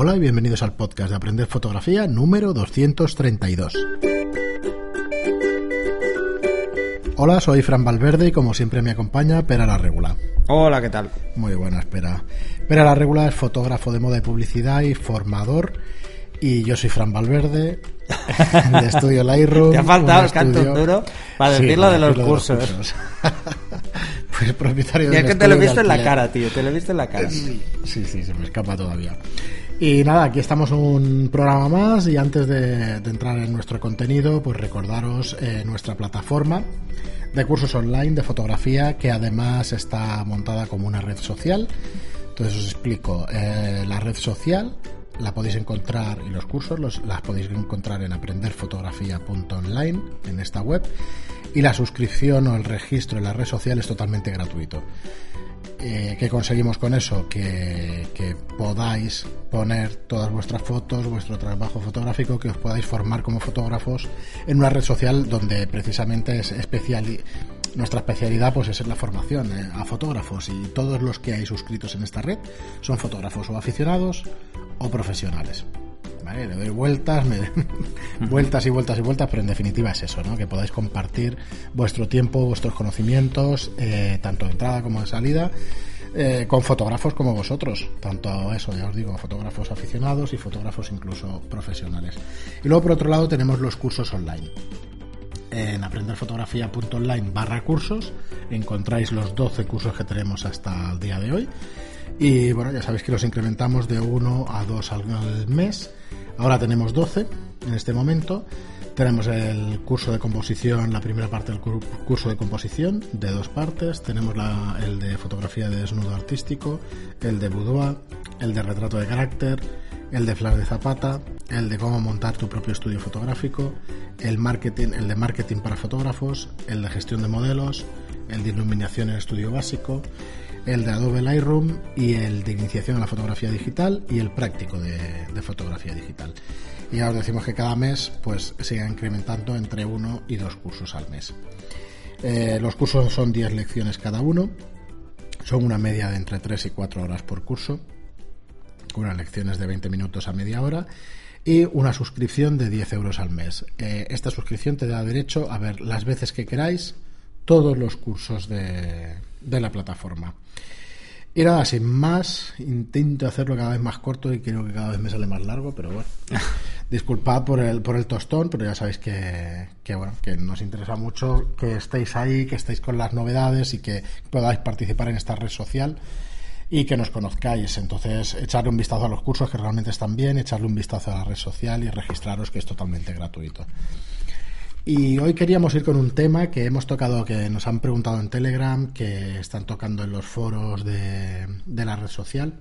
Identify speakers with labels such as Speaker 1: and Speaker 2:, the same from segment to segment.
Speaker 1: Hola y bienvenidos al podcast de Aprender Fotografía número 232. Hola, soy Fran Valverde y como siempre me acompaña Pera la Regula.
Speaker 2: Hola, ¿qué tal?
Speaker 1: Muy buena, espera. Pera la Regula es fotógrafo de moda y publicidad y formador. Y yo soy Fran Valverde, de Estudio Lightroom.
Speaker 2: Te ha faltado el canto duro para
Speaker 1: Sí,
Speaker 2: decir lo de los
Speaker 1: decirlo
Speaker 2: cursos.
Speaker 1: pues propietario
Speaker 2: Y
Speaker 1: de
Speaker 2: es que te lo he
Speaker 1: de
Speaker 2: visto en la cara, tío. Te lo he visto en la cara.
Speaker 1: Sí, sí, se me escapa todavía. Y nada, aquí estamos un programa más y antes de, entrar en nuestro contenido, pues recordaros eh, nuestra plataforma de cursos online de fotografía que además está montada como una red social. Entonces os explico, eh, la red social la podéis encontrar y los cursos los, las podéis encontrar en aprenderfotografía.online en esta web y la suscripción o el registro en la red social es totalmente gratuito. Eh, ¿Qué conseguimos con eso? Que, podáis poner todas vuestras fotos, vuestro trabajo fotográfico, que os podáis formar como fotógrafos en una red social donde precisamente es nuestra especialidad pues es la formación eh, a fotógrafos y todos los que hay suscritos en esta red son fotógrafos o aficionados o profesionales. ¿Vale? Le doy vueltas, me- vueltas y vueltas y vueltas, pero en definitiva es eso, ¿no? Que podáis compartir vuestro tiempo, vuestros conocimientos, eh, tanto de entrada como de salida, eh, con fotógrafos como vosotros. Tanto eso, ya os digo, fotógrafos aficionados y fotógrafos incluso profesionales. Y luego, por otro lado, tenemos los cursos online en aprenderfotografía.online barra cursos encontráis los 12 cursos que tenemos hasta el día de hoy y bueno ya sabéis que los incrementamos de 1 a 2 al, mes. Ahora tenemos 12 en este momento. Tenemos el curso de composición la primera parte del cur- curso de composición de dos partes. Tenemos el de fotografía de desnudo artístico el de boudoir el de retrato de carácter el de flash de zapata, el de cómo montar tu propio estudio fotográfico, el marketing, el de marketing para fotógrafos, el de gestión de modelos, el de iluminación en estudio básico, el de Adobe Lightroom y el de iniciación a la fotografía digital y el práctico de, fotografía digital. Y os decimos que cada mes pues incrementando entre uno y dos cursos al mes. Eh, los cursos son 10 lecciones cada uno, son una media de entre 3 y 4 horas por curso unas lecciones de 20 minutos a media hora y una suscripción de 10 euros al mes. Eh, esta suscripción te da derecho a ver las veces que queráis todos los cursos de, de la plataforma. Y nada, sin más, intento hacerlo cada vez más corto y creo que cada vez me sale más largo, pero bueno. Disculpad por el, por el tostón, pero ya sabéis que, que, bueno, que nos interesa mucho que estéis ahí, que estéis con las novedades y que podáis participar en esta red social y que nos conozcáis. Entonces, echarle un vistazo a los cursos que realmente están bien, echarle un vistazo a la red social y registraros que es totalmente gratuito. Y hoy queríamos ir con un tema que hemos tocado, que nos han preguntado en Telegram, que están tocando en los foros de, de la red social,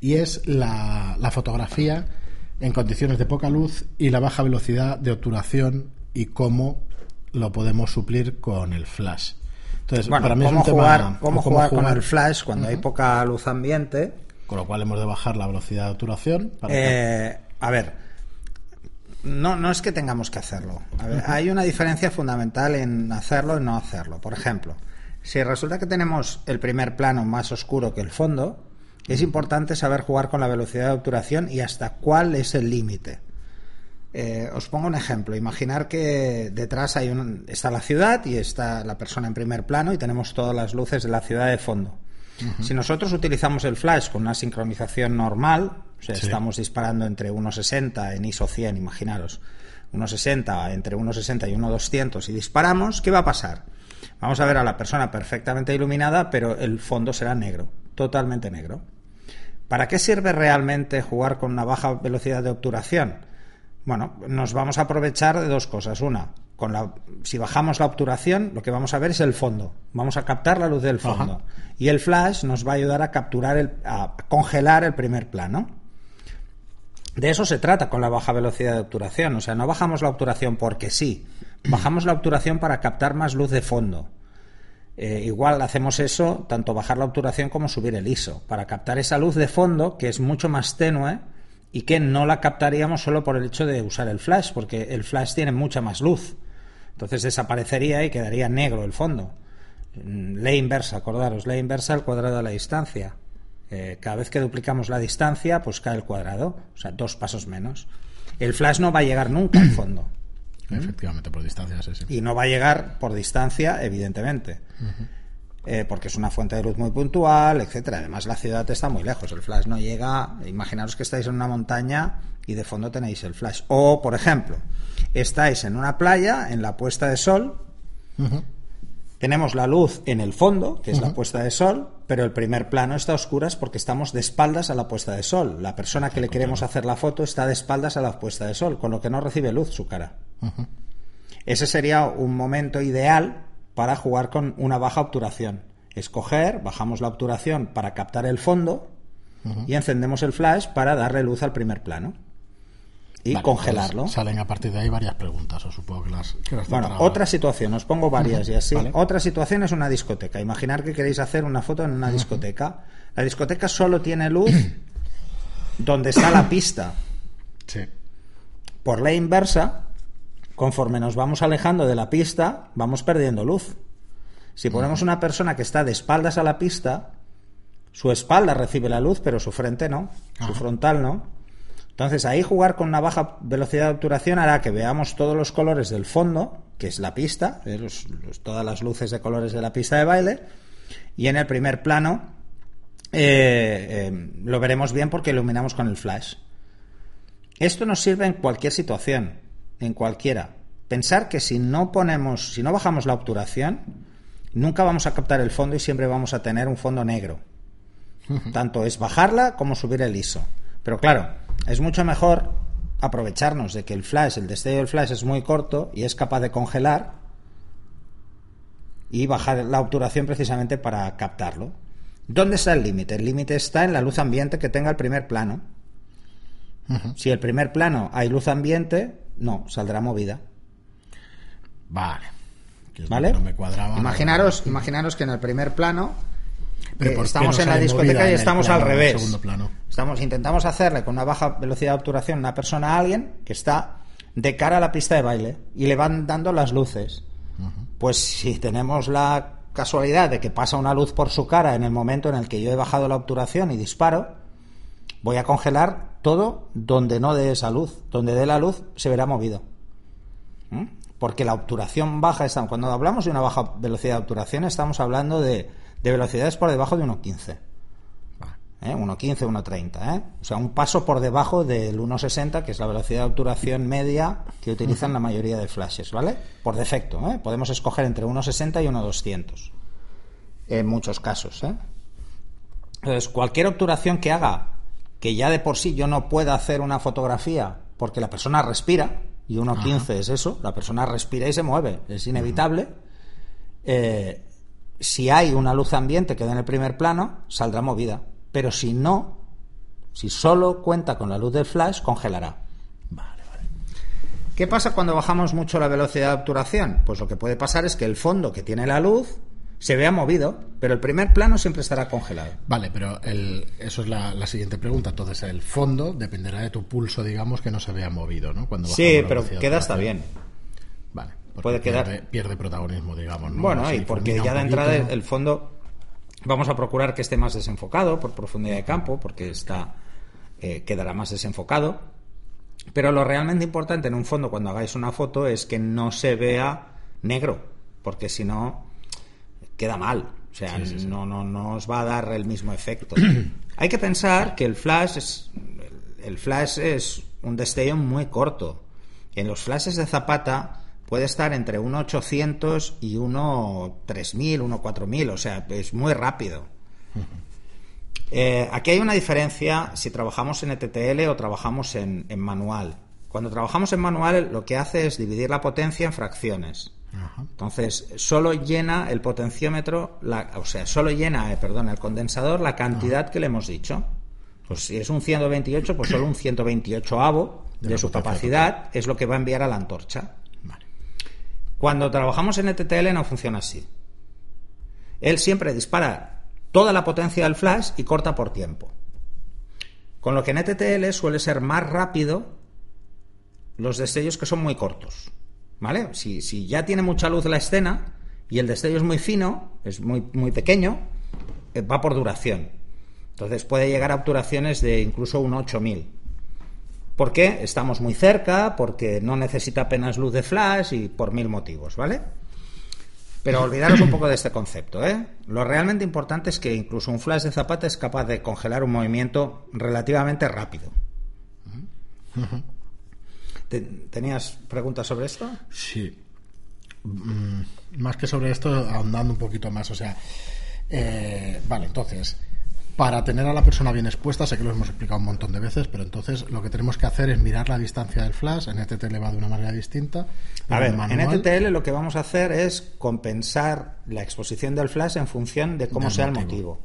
Speaker 1: y es la, la fotografía en condiciones de poca luz y la baja velocidad de obturación y cómo lo podemos suplir con el flash. Entonces,
Speaker 2: Bueno,
Speaker 1: para mí es
Speaker 2: ¿cómo
Speaker 1: un tema-
Speaker 2: jugar, cómo
Speaker 1: o
Speaker 2: jugar con el flash cuando hay poca luz ambiente?
Speaker 1: Con lo cual hemos de bajar la velocidad de obturación. Para que-
Speaker 2: Eh, a ver, no, no es que tengamos que hacerlo. A ver, Hay una diferencia fundamental en hacerlo y no hacerlo. Por ejemplo, si resulta que tenemos el primer plano más oscuro que el fondo, es importante saber jugar con la velocidad de obturación y hasta cuál es el límite. Eh, os pongo un ejemplo. Imaginar que detrás hay un, está la ciudad y está la persona en primer plano y tenemos todas las luces de la ciudad de fondo. Si nosotros utilizamos el flash con una sincronización normal, o sea,
Speaker 1: Sí.
Speaker 2: estamos disparando entre 1.60 en ISO 100, imaginaros, 1.60 entre 1.60 y 1.200 y disparamos, ¿qué va a pasar? Vamos a ver a la persona perfectamente iluminada, pero el fondo será negro, totalmente negro. ¿Para qué sirve realmente jugar con una baja velocidad de obturación? Bueno, nos vamos a aprovechar de dos cosas. Una, con la, si bajamos la obturación, lo que vamos a ver es el fondo. Vamos a captar la luz del fondo.
Speaker 1: Ajá.
Speaker 2: Y el flash nos va a ayudar a capturar, el, a congelar el primer plano. De eso se trata con la baja velocidad de obturación. O sea, no bajamos la obturación porque sí. Bajamos la obturación para captar más luz de fondo. Eh, igual hacemos eso, tanto bajar la obturación como subir el ISO, para captar esa luz de fondo que es mucho más tenue y que no la captaríamos solo por el hecho de usar el flash, porque el flash tiene mucha más luz. Entonces desaparecería y quedaría negro el fondo. Ley inversa, acordaros, ley inversa al cuadrado de la distancia. Eh, cada vez que duplicamos la distancia, pues cae el cuadrado, o sea, dos pasos menos. El flash no va a llegar nunca al fondo.
Speaker 1: Efectivamente, por distancia, sí, sí.
Speaker 2: Y no va a llegar por distancia, evidentemente. Eh, porque es una fuente de luz muy puntual, etcétera. Además, la ciudad está muy lejos. El flash no llega. Imaginaros que estáis en una montaña y de fondo tenéis el flash. O, por ejemplo, estáis en una playa, en la puesta de sol. Tenemos la luz en el fondo, que es la puesta de sol, pero el primer plano está a oscuras porque estamos de espaldas a la puesta de sol. La persona que le queremos hacer la foto está de espaldas a la puesta de sol, con lo que no recibe luz su cara. Ese sería un momento ideal para jugar con una baja obturación. Escoger, bajamos la obturación para captar el fondo y encendemos el flash para darle luz al primer plano y congelarlo.
Speaker 1: Pues salen a partir de ahí varias preguntas, o supongo que las.
Speaker 2: bueno, otra situación, os pongo varias y así. Otra situación es una discoteca. Imaginar que queréis hacer una foto en una discoteca. La discoteca solo tiene luz donde está la pista.
Speaker 1: Sí.
Speaker 2: Por la inversa, conforme nos vamos alejando de la pista, vamos perdiendo luz. Si ponemos una persona que está de espaldas a la pista, su espalda recibe la luz, pero su frente no, su frontal no. Entonces ahí jugar con una baja velocidad de obturación hará que veamos todos los colores del fondo, que es la pista, eh, todas las luces de colores de la pista de baile, y en el primer plano eh, eh, lo veremos bien porque iluminamos con el flash. Esto nos sirve en cualquier situación, en cualquiera. Pensar que si no ponemos, si no bajamos la obturación, nunca vamos a captar el fondo y siempre vamos a tener un fondo negro. Tanto es bajarla como subir el ISO. Pero claro, es mucho mejor aprovecharnos de que el flash, el destello del flash es muy corto y es capaz de congelar y bajar la obturación precisamente para captarlo. ¿Dónde está el límite? El límite está en la luz ambiente que tenga el primer plano. Si el primer plano hay luz ambiente, no, saldrá movida.
Speaker 1: Vale.
Speaker 2: ¿Vale? imaginaros, imaginaros que en el primer plano estamos en la discoteca y estamos al revés. Estamos, intentamos hacerle con una baja velocidad de obturación una persona a alguien que está de cara a la pista de baile y le van dando las luces. Pues si tenemos la casualidad de que pasa una luz por su cara en el momento en el que yo he bajado la obturación y disparo, voy a congelar todo donde no dé esa luz. Donde dé la luz se verá movido. ¿Mm? Porque la obturación baja, cuando hablamos de una baja velocidad de obturación, estamos hablando de de velocidades por debajo de 1.15. ¿Eh? 1.15, 1.30. ¿eh? O sea, un paso por debajo del 1.60, que es la velocidad de obturación media que utilizan la mayoría de flashes, ¿vale? Por defecto. ¿eh? Podemos escoger entre 1.60 y 1.200. En muchos casos. ¿eh? Entonces, cualquier obturación que haga que ya de por sí yo no pueda hacer una fotografía porque la persona respira, y 1.15 es eso, la persona respira y se mueve, es inevitable. Eh, si hay una luz ambiente que da en el primer plano, saldrá movida. Pero si no, si solo cuenta con la luz del flash, congelará.
Speaker 1: Vale, vale.
Speaker 2: ¿Qué pasa cuando bajamos mucho la velocidad de obturación? Pues lo que puede pasar es que el fondo que tiene la luz se vea movido, pero el primer plano siempre estará congelado.
Speaker 1: Vale, pero eso es la, siguiente pregunta. Entonces, el fondo dependerá de tu pulso, digamos, que no se vea movido, ¿no?
Speaker 2: Cuando sí, pero queda hasta bien.
Speaker 1: Vale
Speaker 2: puede
Speaker 1: quedar. Pierde, protagonismo, digamos.
Speaker 2: Bueno, y porque ya de entrada el fondo vamos a procurar que esté más desenfocado por profundidad de campo, porque está eh, quedará más desenfocado. Pero lo realmente importante en un fondo cuando hagáis una foto es que no se vea negro, porque si no queda mal. O sea, No, no, no os va a dar el mismo efecto. Hay que pensar que el flash es, el flash es un destello muy corto. En los flashes de Zapata puede estar entre 1.800 y 1.3000, 1.4000, o sea, es muy rápido. Eh, aquí hay una diferencia si trabajamos en ETTL o trabajamos en, manual. Cuando trabajamos en manual lo que hace es dividir la potencia en fracciones. Entonces, solo llena el potenciómetro, o sea, solo llena, eh, perdón, el condensador la cantidad que le hemos dicho. Pues si es un 128, pues solo un 128 avo de su capacidad es lo que va a enviar a la antorcha. Cuando trabajamos en ETTL no funciona así. Él siempre dispara toda la potencia del flash y corta por tiempo. Con lo que en ETTL suele ser más rápido los destellos que son muy cortos. ¿Vale? Si, si ya tiene mucha luz la escena y el destello es muy fino, es muy, muy pequeño, eh, va por duración. Entonces puede llegar a obturaciones de incluso un 8000. ¿Por qué? Estamos muy cerca, porque no necesita apenas luz de flash y por mil motivos, ¿vale? Pero olvidaros un poco de este concepto, ¿eh? Lo realmente importante es que incluso un flash de zapata es capaz de congelar un movimiento relativamente rápido. ¿Tenías preguntas sobre esto?
Speaker 1: Sí. Mm, más que sobre esto, ahondando un poquito más. O sea, eh, vale, entonces, para tener a la persona bien expuesta, sé que lo hemos explicado un montón de veces, pero entonces lo que tenemos que hacer es mirar la distancia del flash. En ETTL va de una manera distinta.
Speaker 2: A ver, en ETTL lo que vamos a hacer es compensar la exposición del flash en función de cómo sea el motivo.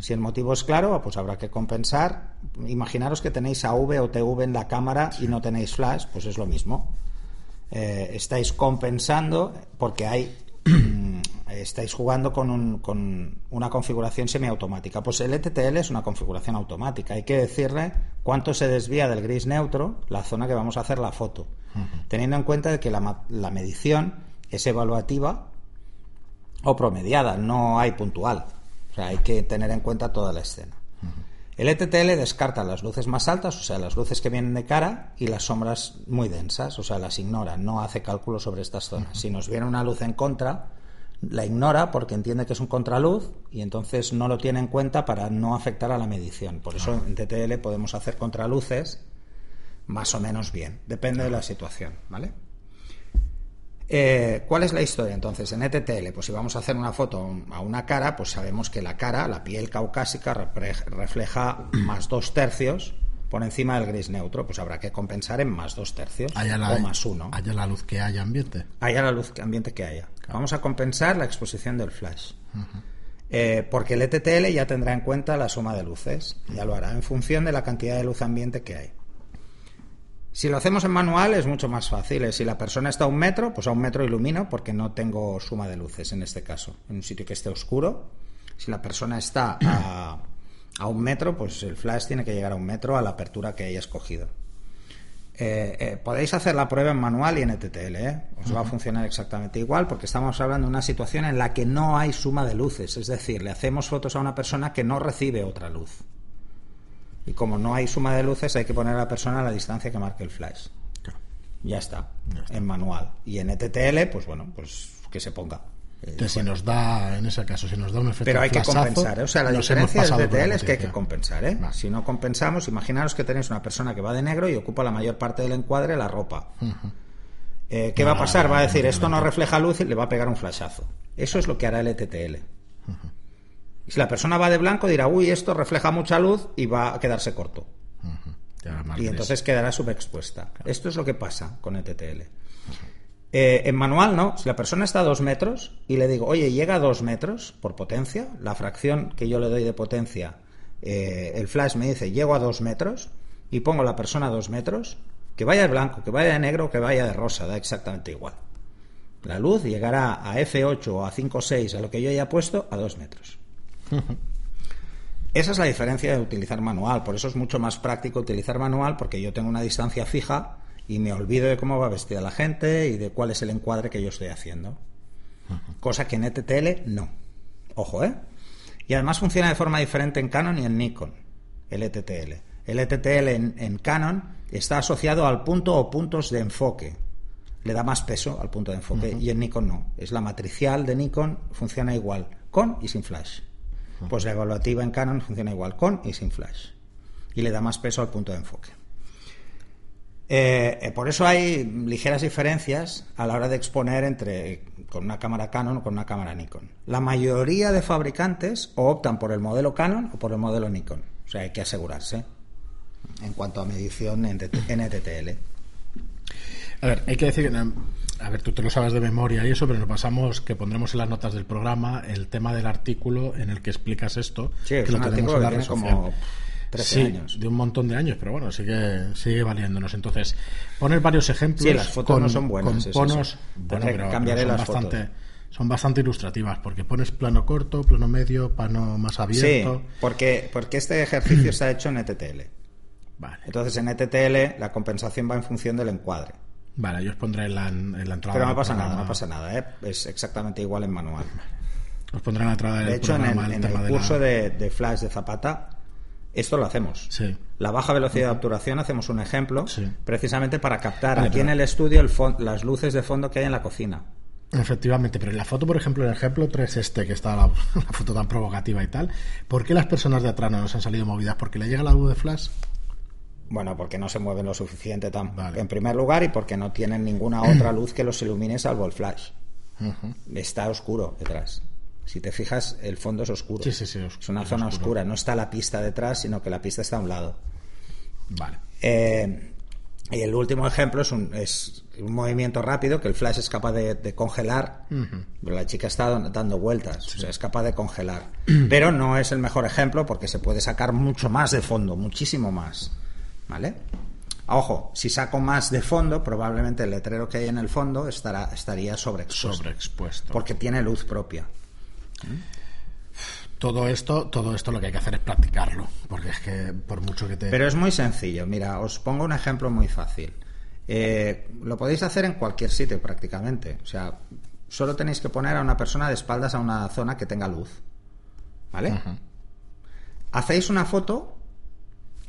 Speaker 2: Si el motivo es claro, pues habrá que compensar. Imaginaros que tenéis AV o TV en la cámara y no tenéis flash, pues es lo mismo. Eh, estáis compensando porque hay estáis jugando con, con, una configuración semiautomática. Pues el ETTL es una configuración automática. Hay que decirle cuánto se desvía del gris neutro la zona que vamos a hacer la foto, teniendo en cuenta de que la, la, medición es evaluativa o promediada, no hay puntual. O sea, hay que tener en cuenta toda la escena. El ETTL descarta las luces más altas, o sea, las luces que vienen de cara, y las sombras muy densas, o sea, las ignora, no hace cálculo sobre estas zonas. Si nos viene una luz en contra, la ignora porque entiende que es un contraluz y entonces no lo tiene en cuenta para no afectar a la medición. Por eso en TTL podemos hacer contraluces más o menos bien, depende de la situación, ¿vale? Eh, ¿Cuál es la historia entonces? En ETTL, pues si vamos a hacer una foto a una cara, pues sabemos que la cara, la piel caucásica, refleja más dos tercios por encima del gris neutro, pues habrá que compensar en más dos tercios o más uno.
Speaker 1: Haya la luz que haya ambiente.
Speaker 2: Haya la luz ambiente que haya. Vamos a compensar la exposición del flash. Eh, porque el ETTL ya tendrá en cuenta la suma de luces, ya lo hará en función de la cantidad de luz ambiente que hay. Si lo hacemos en manual es mucho más fácil. Si la persona está a un metro, pues a un metro ilumino porque no tengo suma de luces en este caso. En un sitio que esté oscuro. Si la persona está a a un metro, pues el flash tiene que llegar a un metro a la apertura que haya escogido. Eh, eh, podéis hacer la prueba en manual y en ETTL, ¿eh? os va a funcionar exactamente igual porque estamos hablando de una situación en la que no hay suma de luces, es decir, le hacemos fotos a una persona que no recibe otra luz. Y como no hay suma de luces, hay que poner a la persona a la distancia que marque el flash. Ya está, ya está, en manual. Y en ETTL, pues bueno, pues que se ponga.
Speaker 1: Que si nos da, en ese caso, si nos da un efecto
Speaker 2: Pero hay que compensar, ¿eh? o sea, la diferencia del DTL es que hay que compensar, ¿eh? Si no compensamos, imaginaros que tenéis una persona que va de negro y ocupa la mayor parte del encuadre la ropa. Eh, ¿Qué va a pasar? Va a decir, esto no refleja luz y le va a pegar un flashazo. Eso es lo que hará el ETTL. Y si la persona va de blanco, dirá, uy, esto refleja mucha luz y va a quedarse corto. Y entonces quedará subexpuesta. Esto es lo que pasa con ETTL. Eh, en manual no, si la persona está a dos metros y le digo, oye, llega a dos metros por potencia, la fracción que yo le doy de potencia, eh, el flash me dice, llego a dos metros y pongo la persona a dos metros, que vaya de blanco, que vaya de negro, que vaya de rosa, da exactamente igual. La luz llegará a F8 o a 5.6, a lo que yo haya puesto, a dos metros. Esa es la diferencia de utilizar manual, por eso es mucho más práctico utilizar manual porque yo tengo una distancia fija y me olvido de cómo va vestida la gente y de cuál es el encuadre que yo estoy haciendo. Cosa que en ETTL no. Ojo, ¿eh? Y además funciona de forma diferente en Canon y en Nikon, el ETTL. El ETTL en, Canon está asociado al punto o puntos de enfoque. Le da más peso al punto de enfoque y en Nikon no. Es la matricial de Nikon, funciona igual, con y sin flash. Pues la evaluativa en Canon funciona igual, con y sin flash. Y le da más peso al punto de enfoque. Eh, eh, por eso hay ligeras diferencias a la hora de exponer entre con una cámara Canon o con una cámara Nikon. La mayoría de fabricantes optan por el modelo Canon o por el modelo Nikon. O sea, hay que asegurarse en cuanto a medición en NTTL.
Speaker 1: A ver, hay que decir que, a ver, tú te lo sabes de memoria y eso, pero nos pasamos que pondremos en las notas del programa el tema del artículo en el que explicas esto.
Speaker 2: Sí, que lo tenemos en la red como sí,
Speaker 1: de un montón de años, pero bueno, sigue, sigue valiéndonos. Entonces, poner varios ejemplos.
Speaker 2: Sí, las fotos no son buenas.
Speaker 1: Con ponos, bueno, pero, son bastante, Son bastante ilustrativas, porque pones plano corto, plano medio, plano más abierto.
Speaker 2: Sí, porque, porque este ejercicio está hecho en ETTL. Vale. Entonces, en ETTL la compensación va en función del encuadre.
Speaker 1: Vale, yo os pondré en la, entrada.
Speaker 2: Pero no pasa nada, no pasa nada, ¿eh? es exactamente igual en manual.
Speaker 1: Os pondré en la entrada del
Speaker 2: De hecho, en el, curso de, de Flash de Zapata Esto lo hacemos.
Speaker 1: Sí.
Speaker 2: La baja velocidad de obturación hacemos un ejemplo
Speaker 1: Sí.
Speaker 2: precisamente para captar
Speaker 1: Vale,
Speaker 2: aquí en el estudio el las luces de fondo que hay en la cocina.
Speaker 1: Efectivamente, pero en la foto, por ejemplo, el ejemplo 3 este, que está la, la foto tan provocativa y tal, ¿por qué las personas de atrás no nos han salido movidas? ¿Porque le llega la luz de flash?
Speaker 2: Bueno, porque no se mueven lo suficiente tan
Speaker 1: Vale.
Speaker 2: en primer lugar y porque no tienen ninguna otra luz que los ilumine salvo el flash. Está oscuro detrás. Si te fijas, el fondo es oscuro.
Speaker 1: Sí, sí, sí, os-
Speaker 2: Es una zona
Speaker 1: oscuro.
Speaker 2: oscura. No está la pista detrás, sino que la pista está a un lado.
Speaker 1: Vale.
Speaker 2: Eh, y el último ejemplo es un, es un movimiento rápido que el flash es capaz de, de congelar. Pero la chica está dan- dando vueltas, o sea, es capaz de congelar. Pero no es el mejor ejemplo porque se puede sacar mucho más de fondo, muchísimo más. ¿Vale? Ojo, si saco más de fondo, probablemente el letrero que hay en el fondo estará, estaría sobreexpuesto.
Speaker 1: Sobreexpuesto.
Speaker 2: Porque tiene luz propia.
Speaker 1: Todo esto, todo esto lo que hay que hacer es practicarlo, porque es que por mucho que te...
Speaker 2: Pero es muy sencillo. Mira, os pongo un ejemplo muy fácil. Eh, lo podéis hacer en cualquier sitio prácticamente. O sea, solo tenéis que poner a una persona de espaldas a una zona que tenga luz. ¿Vale? Hacéis una foto.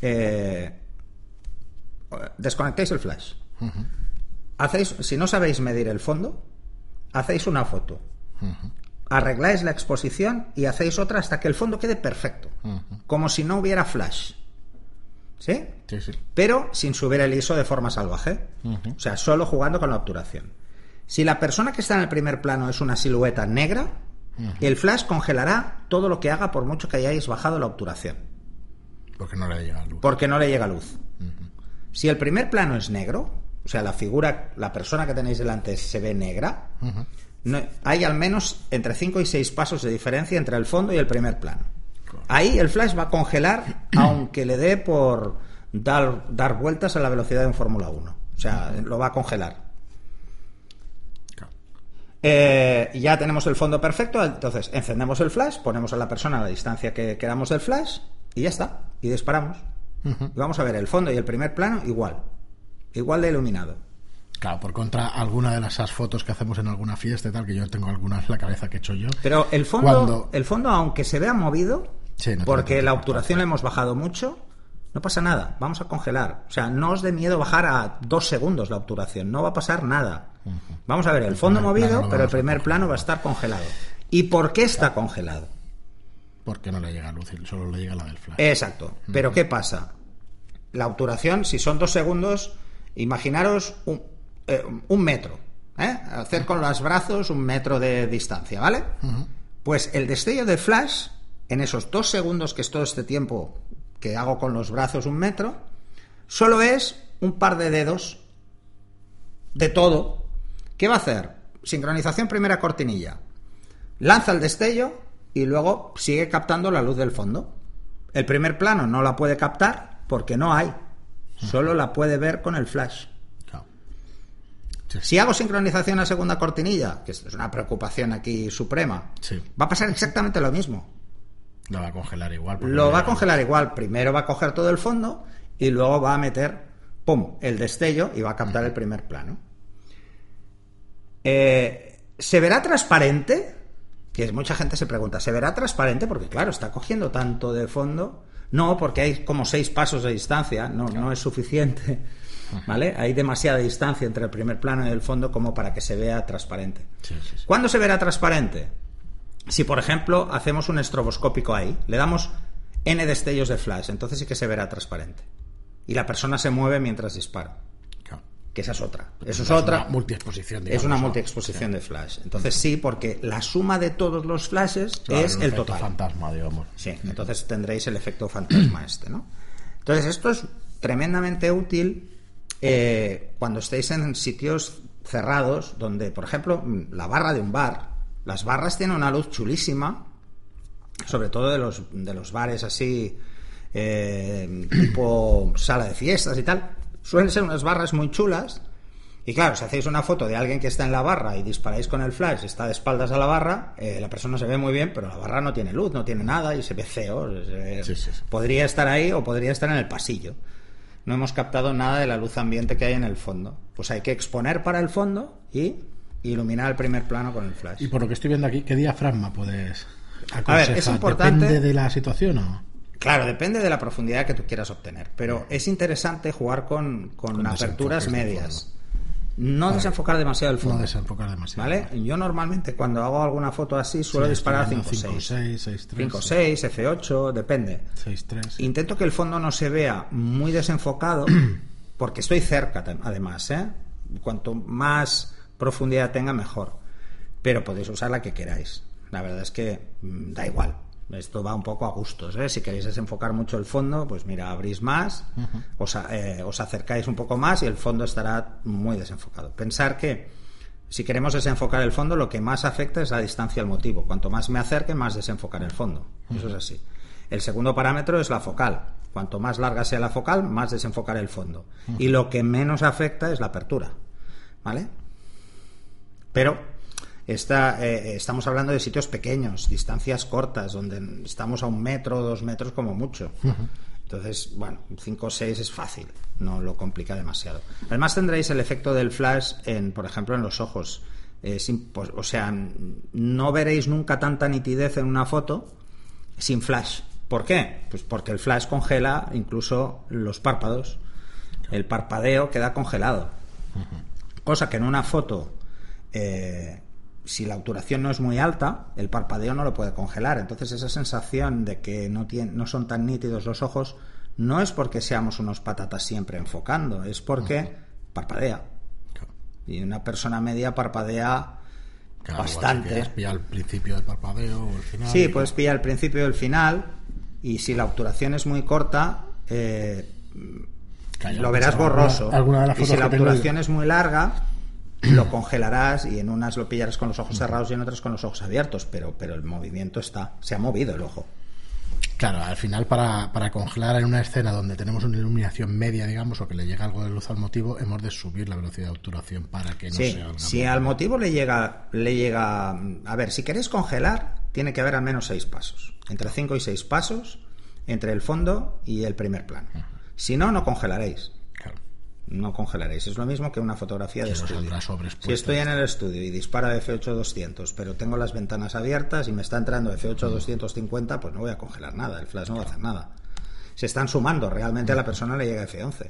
Speaker 2: eh, desconectáis el flash. Hacéis, si no sabéis medir el fondo, hacéis una foto. Arregláis la exposición y hacéis otra hasta que el fondo quede perfecto. Como si no hubiera flash. ¿Sí?
Speaker 1: Sí, sí.
Speaker 2: pero sin subir el ISO de forma salvaje. O sea, solo jugando con la obturación. Si la persona que está en el primer plano es una silueta negra, el flash congelará todo lo que haga por mucho que hayáis bajado la obturación,
Speaker 1: Porque no le llega luz.
Speaker 2: porque no le llega luz. Si el primer plano es negro, o sea, la figura, la persona que tenéis delante se ve negra, no- hay al menos entre 5 y 6 pasos de diferencia entre el fondo y el primer plano. Ahí el flash va a congelar aunque le dé por dar, dar vueltas a la velocidad de un Fórmula 1. O sea, lo va a congelar. Eh, ya tenemos el fondo perfecto, entonces encendemos el flash, ponemos a la persona a la distancia que queramos del flash y ya está. Y disparamos. Y vamos a ver el fondo y el primer plano igual. Igual de iluminado.
Speaker 1: Claro, por contra, alguna de las esas fotos que hacemos en alguna fiesta y tal, que yo tengo algunas en la cabeza que he hecho yo.
Speaker 2: Pero el fondo,
Speaker 1: Cuando-
Speaker 2: el fondo aunque se vea movido,
Speaker 1: Sí, no tiene
Speaker 2: porque la obturación le hemos bajado mucho, no pasa nada, vamos a congelar. O sea, no os dé miedo bajar a dos segundos la obturación, no va a pasar nada. Vamos a ver, el fondo movido, pero el primer plano va a estar congelado. ¿Y por qué está congelado?
Speaker 1: Porque no le llega luz, solo le llega la del flash.
Speaker 2: Exacto. Pero ¿qué pasa? La obturación, si son dos segundos, imaginaros un, eh, un metro. ¿eh? Hacer con los brazos un metro de distancia, ¿vale? Pues el destello de flash, en esos dos segundos que es todo este tiempo que hago con los brazos un metro, solo es un par de dedos de todo. ¿Qué va a hacer? Sincronización primera cortinilla. Lanza el destello y luego sigue captando la luz del fondo. El primer plano no la puede captar porque no hay. Solo la puede ver con el flash. Si hago sincronización a segunda cortinilla, que esto es una preocupación aquí suprema,
Speaker 1: Sí.
Speaker 2: va a pasar exactamente lo mismo.
Speaker 1: Lo va a congelar igual.
Speaker 2: Lo va a congelar igual. Primero va a coger todo el fondo y luego va a meter, ¡pum!, el destello y va a captar el primer plano. Eh, ¿Se verá transparente? Que mucha gente se pregunta, ¿se verá transparente? Porque claro, está cogiendo tanto de fondo. No, porque hay como seis pasos de distancia, no, no es suficiente. ¿Vale? Hay demasiada distancia entre el primer plano y el fondo como para que se vea transparente.
Speaker 1: Sí, sí, sí.
Speaker 2: ¿Cuándo se verá transparente? Si, por ejemplo, hacemos un estroboscópico ahí, le damos n destellos de flash, entonces sí que se verá transparente. Y la persona se mueve mientras dispara,
Speaker 1: Claro.
Speaker 2: que esa es otra. Eso es otra.
Speaker 1: Una multiexposición,
Speaker 2: Es una multiexposición de flash. Entonces sí, porque la suma de todos los flashes
Speaker 1: Claro,
Speaker 2: es el
Speaker 1: efecto
Speaker 2: total.
Speaker 1: fantasma, digamos.
Speaker 2: Sí, entonces tendréis el efecto fantasma este, ¿no? Entonces esto es tremendamente útil eh, cuando estéis en sitios cerrados donde, por ejemplo, la barra de un bar, las barras tienen una luz chulísima, sobre todo de los, de los bares así, eh, tipo sala de fiestas y tal, suelen ser unas barras muy chulas. Y claro, si hacéis una foto de alguien que está en la barra y disparáis con el flash, está de espaldas a la barra, eh, la persona se ve muy bien, pero la barra no tiene luz, no tiene nada y se ve feo. se-
Speaker 1: Sí, sí, sí.
Speaker 2: Podría estar ahí o podría estar en el pasillo. No hemos captado nada de la luz ambiente que hay en el fondo. Pues hay que exponer para el fondo y iluminar el primer plano con el flash.
Speaker 1: Y por lo que estoy viendo aquí, ¿qué diafragma puedes
Speaker 2: A ver,
Speaker 1: aconsejar?
Speaker 2: es importante-
Speaker 1: ¿Depende de la situación o...?
Speaker 2: Claro, depende de la profundidad que tú quieras obtener, pero es interesante jugar con, con,
Speaker 1: Con
Speaker 2: aperturas medias. No desenfocar demasiado el fondo.
Speaker 1: No desenfocar demasiado.
Speaker 2: ¿Vale? Yo normalmente cuando hago alguna foto así suelo
Speaker 1: Sí,
Speaker 2: disparar
Speaker 1: estoy
Speaker 2: 5
Speaker 1: viendo
Speaker 2: 6.
Speaker 1: 5-6, 6-3,
Speaker 2: 5 6, F8, depende.
Speaker 1: 6-3.
Speaker 2: Intento que el fondo no se vea muy desenfocado, porque estoy cerca además, ¿eh? Cuanto más profundidad tenga, mejor. Pero podéis usar la que queráis. La verdad es que mm, da igual. Esto va un poco a gustos, ¿eh? Si queréis desenfocar mucho el fondo, pues mira, abrís más, os, eh, os acercáis un poco más y el fondo estará muy desenfocado. Pensar que si queremos desenfocar el fondo, lo que más afecta es la distancia al motivo. Cuanto más me acerque, más desenfocar el fondo. Eso es así. El segundo parámetro es la focal. Cuanto más larga sea la focal, más desenfocar el fondo. Y lo que menos afecta es la apertura. ¿Vale? Pero esta, eh, estamos hablando de sitios pequeños, distancias cortas, donde estamos a un metro dos metros como mucho. Entonces, bueno, 5 o 6 es fácil, no lo complica demasiado. Además tendréis el efecto del flash, en, por ejemplo, en los ojos. Es impo- o sea, no veréis nunca tanta nitidez en una foto sin flash. ¿Por qué? Pues porque el flash congela incluso los párpados. El parpadeo queda congelado. Cosa que en una foto, eh, si la obturación no es muy alta, el parpadeo no lo puede congelar. Entonces esa sensación de que no, tiene- no son tan nítidos los ojos no es porque seamos unos patatas siempre enfocando, es porque parpadea. Y una persona media parpadea
Speaker 1: Claro, si
Speaker 2: bastante.
Speaker 1: quieres pillar el principio del parpadeo o el final.
Speaker 2: Sí, puedes pillar el principio y el final. Y si la obturación es muy corta, eh, lo verás borroso.
Speaker 1: Alguna de las
Speaker 2: y si la obturación es muy larga, lo congelarás y en unas lo pillarás con los ojos cerrados y en otras con los ojos abiertos. Pero, pero el movimiento está. Se ha movido el ojo.
Speaker 1: Claro, al final para, para congelar en una escena donde tenemos una iluminación media, digamos, o que le llega algo de luz al motivo, hemos de subir la velocidad de obturación para que no
Speaker 2: Sí,
Speaker 1: sea
Speaker 2: si al motivo le llega, le llega. A ver, si queréis congelar, tiene que haber al menos seis pasos. Entre cinco y seis pasos entre el fondo y el primer plano. Si no, no congelaréis. No congelaréis. Es lo mismo que una fotografía de
Speaker 1: no
Speaker 2: estudio. Si estoy en el estudio y dispara F8-200, pero tengo las ventanas abiertas y me está entrando F8-250, pues no voy a congelar nada. El flash no va a hacer nada. Se están sumando. Realmente a la persona le llega F11.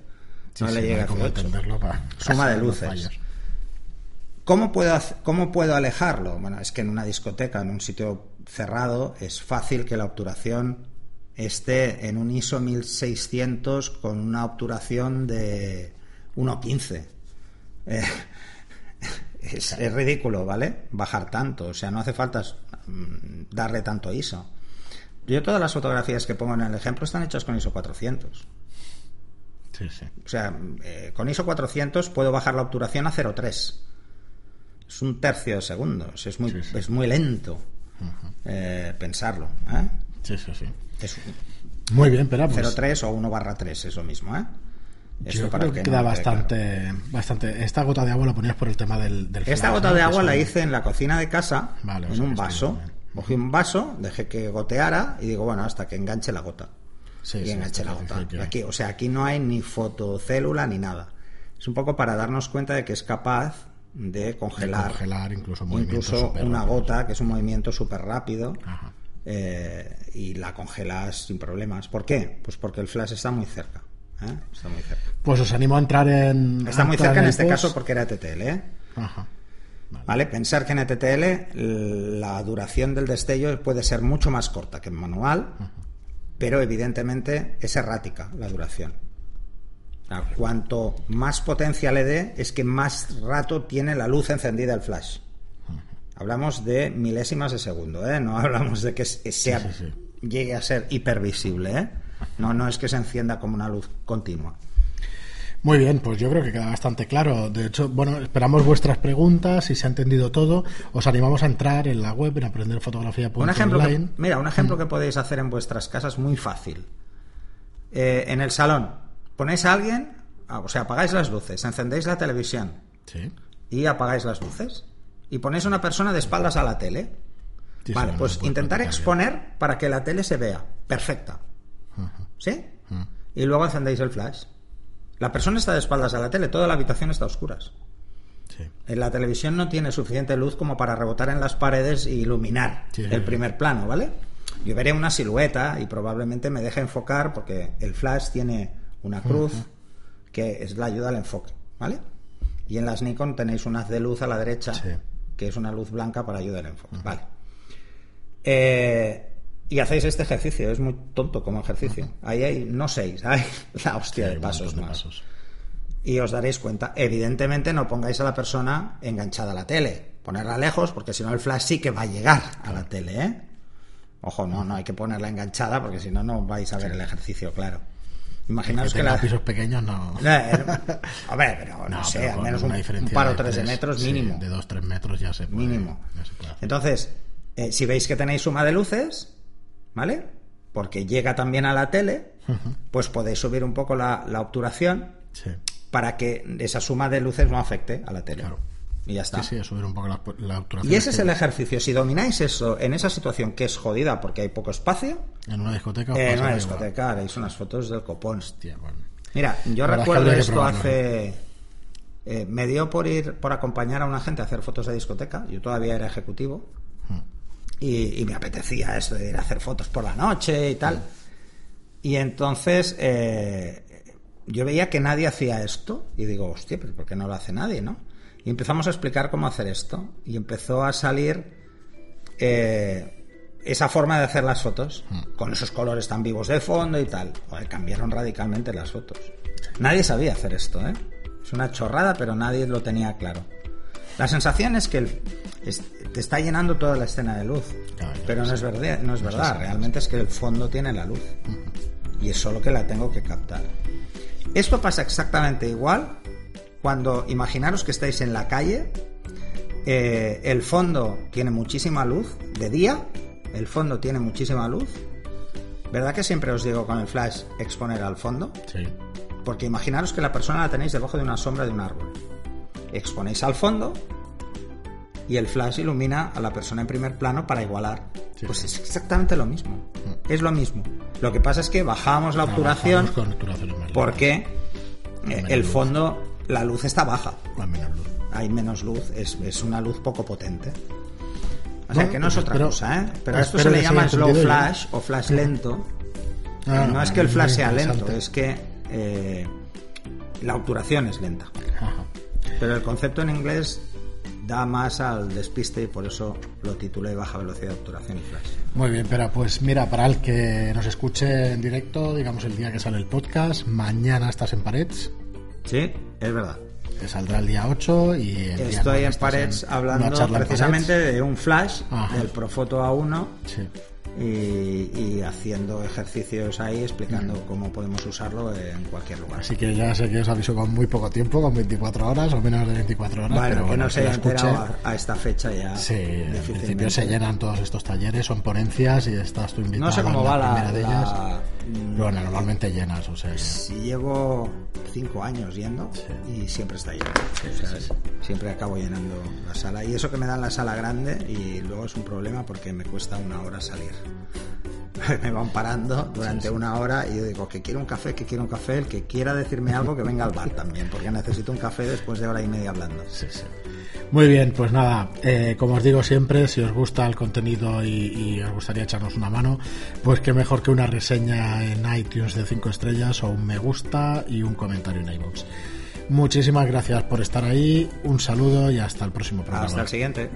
Speaker 1: Sí,
Speaker 2: no
Speaker 1: sí,
Speaker 2: le
Speaker 1: no
Speaker 2: llega
Speaker 1: cómo
Speaker 2: F8.
Speaker 1: entenderlo para
Speaker 2: Suma de luces. ¿Cómo puedo, ¿Cómo puedo alejarlo? Bueno, es que en una discoteca, en un sitio cerrado, es fácil que la obturación esté en un ISO 1600 con una obturación de 1.15. Eh, es, es ridículo, ¿vale? Bajar tanto, o sea, no hace falta mm, darle tanto ISO. Yo todas las fotografías que pongo en el ejemplo están hechas con ISO 400.
Speaker 1: Sí, sí.
Speaker 2: O sea, eh, con ISO 400 puedo bajar la obturación a 0,3. Es un tercio de segundos. Es muy,
Speaker 1: Sí, sí.
Speaker 2: Es muy lento eh, pensarlo. ¿eh?
Speaker 1: Sí, sí, sí.
Speaker 2: Es
Speaker 1: Muy bien, pero pues,
Speaker 2: 0,3 o 1 barra 3 es lo mismo. ¿eh? Esto
Speaker 1: yo
Speaker 2: para
Speaker 1: creo que
Speaker 2: no
Speaker 1: queda
Speaker 2: claro.
Speaker 1: bastante, bastante. Esta gota de agua la ponías por el tema del, del
Speaker 2: Esta
Speaker 1: flash,
Speaker 2: gota
Speaker 1: ¿no?
Speaker 2: de agua la hice en la cocina de casa,
Speaker 1: Vale,
Speaker 2: en un vaso. Cogí un vaso, dejé que goteara y digo, bueno, hasta que enganche la gota.
Speaker 1: Sí,
Speaker 2: y
Speaker 1: sí,
Speaker 2: enganché la gota.
Speaker 1: que-
Speaker 2: aquí, o sea, aquí no hay ni fotocélula ni nada. Es un poco para darnos cuenta de que es capaz de congelar,
Speaker 1: congelar incluso
Speaker 2: incluso una gota, que es un movimiento súper rápido,
Speaker 1: Ajá.
Speaker 2: eh, y la congelas sin problemas. ¿Por qué? Pues porque el flash está muy cerca. ¿Eh? Está muy cerca.
Speaker 1: Pues os animo a entrar en.
Speaker 2: Está muy cerca en este
Speaker 1: post.
Speaker 2: caso porque era TTL, ¿eh?
Speaker 1: Ajá.
Speaker 2: ¿Vale? Pensar que en ETTL la duración del destello puede ser mucho más corta que en manual, pero evidentemente es errática la duración. Cuanto más potencia le dé, es que más rato tiene la luz encendida el flash. Hablamos de milésimas de segundo, ¿eh? No hablamos de que se- sea,
Speaker 1: sí, sí.
Speaker 2: llegue a ser hipervisible, ¿eh? No, no es que se encienda como una luz continua.
Speaker 1: Muy bien, pues yo creo que queda bastante claro. De hecho, bueno, esperamos vuestras preguntas. Si se ha entendido todo, os animamos a entrar en la web en aprenderfotografía.online.
Speaker 2: Un ejemplo que, mira, un ejemplo que podéis hacer en vuestras casas muy fácil. Eh, en el salón, ponéis a alguien, ah, o sea, apagáis las luces, encendéis la televisión
Speaker 1: Sí.
Speaker 2: y apagáis las luces. Y ponéis a una persona de espaldas a la tele.
Speaker 1: Sí,
Speaker 2: vale, pues
Speaker 1: lo puedes
Speaker 2: intentar exponer para que la tele se vea perfecta. ¿Sí? Y luego encendéis el flash. La persona está de espaldas a la tele, toda la habitación está a oscuras.
Speaker 1: Sí.
Speaker 2: En la televisión no tiene suficiente luz como para rebotar en las paredes e iluminar
Speaker 1: Sí,
Speaker 2: el primer plano, ¿vale? yo veré una silueta y probablemente me deje enfocar porque el flash tiene una cruz que es la ayuda al enfoque, ¿vale? Y en las Nikon tenéis un haz de luz a la derecha,
Speaker 1: Sí.
Speaker 2: que es una luz blanca para ayudar al enfoque, ¿vale? Eh, y hacéis este ejercicio, es muy tonto como ejercicio. Ahí hay, no seis, hay la hostia de pasos
Speaker 1: de
Speaker 2: más.
Speaker 1: pasos.
Speaker 2: Y os daréis cuenta, evidentemente no pongáis a la persona enganchada a la tele, ponerla lejos, porque si no el flash sí que va a llegar a la tele, ¿eh? Ojo, no, no hay que ponerla enganchada, porque si no, no vais a ver el ejercicio, claro. Imaginaos
Speaker 1: que
Speaker 2: que la...
Speaker 1: pisos pequeños no.
Speaker 2: Eh, a ver, pero no,
Speaker 1: No,
Speaker 2: sé,
Speaker 1: pero
Speaker 2: al menos un, un
Speaker 1: diferencia
Speaker 2: par o
Speaker 1: de
Speaker 2: tres de
Speaker 1: tres,
Speaker 2: metros
Speaker 1: sí,
Speaker 2: mínimo.
Speaker 1: de 2-3 metros ya se puede.
Speaker 2: Mínimo.
Speaker 1: ya se puede hacer.
Speaker 2: Entonces, eh, si veis que tenéis suma de luces, ¿vale? Porque llega también a la tele, pues podéis subir un poco la, la obturación
Speaker 1: Sí.
Speaker 2: para que esa suma de luces no afecte a la tele.
Speaker 1: Claro.
Speaker 2: Y ya está.
Speaker 1: Sí, sí, subir un poco la, la obturación.
Speaker 2: Y ese es el ejercicio. Si domináis eso en esa situación que es jodida porque hay poco espacio,
Speaker 1: En una discoteca.
Speaker 2: en una
Speaker 1: igual.
Speaker 2: discoteca haréis unas fotos del copón.
Speaker 1: Hostia, bueno.
Speaker 2: Mira, yo
Speaker 1: La
Speaker 2: recuerdo esto
Speaker 1: probarlo,
Speaker 2: hace. eh, me dio por ir, por acompañar a una gente a hacer fotos de discoteca. Yo todavía era ejecutivo. Y, y me apetecía esto de ir a hacer fotos por la noche y tal. Y entonces eh, yo veía que nadie hacía esto. Y digo, hostia, pero ¿por qué no lo hace nadie, no? Y empezamos a explicar cómo hacer esto. Y empezó a salir eh, esa forma de hacer las fotos, con esos colores tan vivos de fondo y tal. Joder, cambiaron radicalmente las fotos. Nadie sabía hacer esto, ¿eh? Es una chorrada, pero nadie lo tenía claro. La sensación es que el- es- te está llenando toda la escena de luz,
Speaker 1: Claro, ya
Speaker 2: pero no es verdad, no es verdad. Realmente es que el fondo tiene la luz y es solo que la tengo que captar. Esto pasa exactamente igual cuando imaginaros que estáis en la calle, eh, el fondo tiene muchísima luz de día, el fondo tiene muchísima luz. ¿Verdad que siempre os digo con el flash exponer al fondo?
Speaker 1: Sí.
Speaker 2: Porque imaginaros que la persona la tenéis debajo de una sombra de un árbol. Exponéis al fondo y el flash ilumina a la persona en primer plano para igualar.
Speaker 1: Sí,
Speaker 2: pues es exactamente lo mismo. Es lo mismo. Lo que pasa es que bajamos la obturación porque eh, el
Speaker 1: luz.
Speaker 2: fondo, la luz está baja.
Speaker 1: menos luz.
Speaker 2: Hay menos luz, es, es una luz poco potente. O sea, que no es otra
Speaker 1: espero-
Speaker 2: cosa, ¿eh? Pero a esto se le llama slow flash o flash lento.
Speaker 1: Ah,
Speaker 2: no es que el flash sea lento, es que eh, la obturación es lenta.
Speaker 1: Ajá.
Speaker 2: Pero el concepto en inglés da más al despiste y por eso lo titulé Baja Velocidad de Obturación y Flash.
Speaker 1: Muy bien, pero pues mira, para el que nos escuche en directo, digamos el día que sale el podcast, mañana estás en Parets,
Speaker 2: Sí, es verdad.
Speaker 1: que saldrá el día 8 y el
Speaker 2: Estoy
Speaker 1: 9
Speaker 2: en Parets hablando
Speaker 1: en
Speaker 2: precisamente de un flash
Speaker 1: Ajá.
Speaker 2: del Profoto A1
Speaker 1: Parets. Sí.
Speaker 2: Y, y haciendo ejercicios ahí explicando cómo podemos usarlo en cualquier lugar.
Speaker 1: Así que ya sé que os aviso con muy poco tiempo, con 24 horas o menos de 24 horas.
Speaker 2: Bueno,
Speaker 1: pero
Speaker 2: que
Speaker 1: bueno,
Speaker 2: no se haya
Speaker 1: escuche-
Speaker 2: enterado a, a esta fecha ya.
Speaker 1: Sí, en principio se llenan todos estos talleres, son ponencias y estás tú invitado
Speaker 2: No sé cómo va la.
Speaker 1: primera de ellas.
Speaker 2: la-
Speaker 1: Pero bueno, normalmente llenas, o sea
Speaker 2: Si llevo cinco años yendo y siempre está lleno. O sea, Siempre acabo llenando la sala. Y eso que me dan la sala grande y luego es un problema porque me cuesta una hora salir. me van parando durante una hora y yo digo que quiero un café, que quiero un café. El que quiera decirme algo que venga al bar también, porque necesito un café después de hora y media hablando.
Speaker 1: Sí. Muy bien, pues nada, eh, como os digo siempre, si os gusta el contenido y, y os gustaría echarnos una mano, pues qué mejor que una reseña en iTunes de 5 estrellas o un me gusta y un comentario en iVoox. Muchísimas gracias por estar ahí, un saludo y hasta el próximo programa.
Speaker 2: Hasta el siguiente.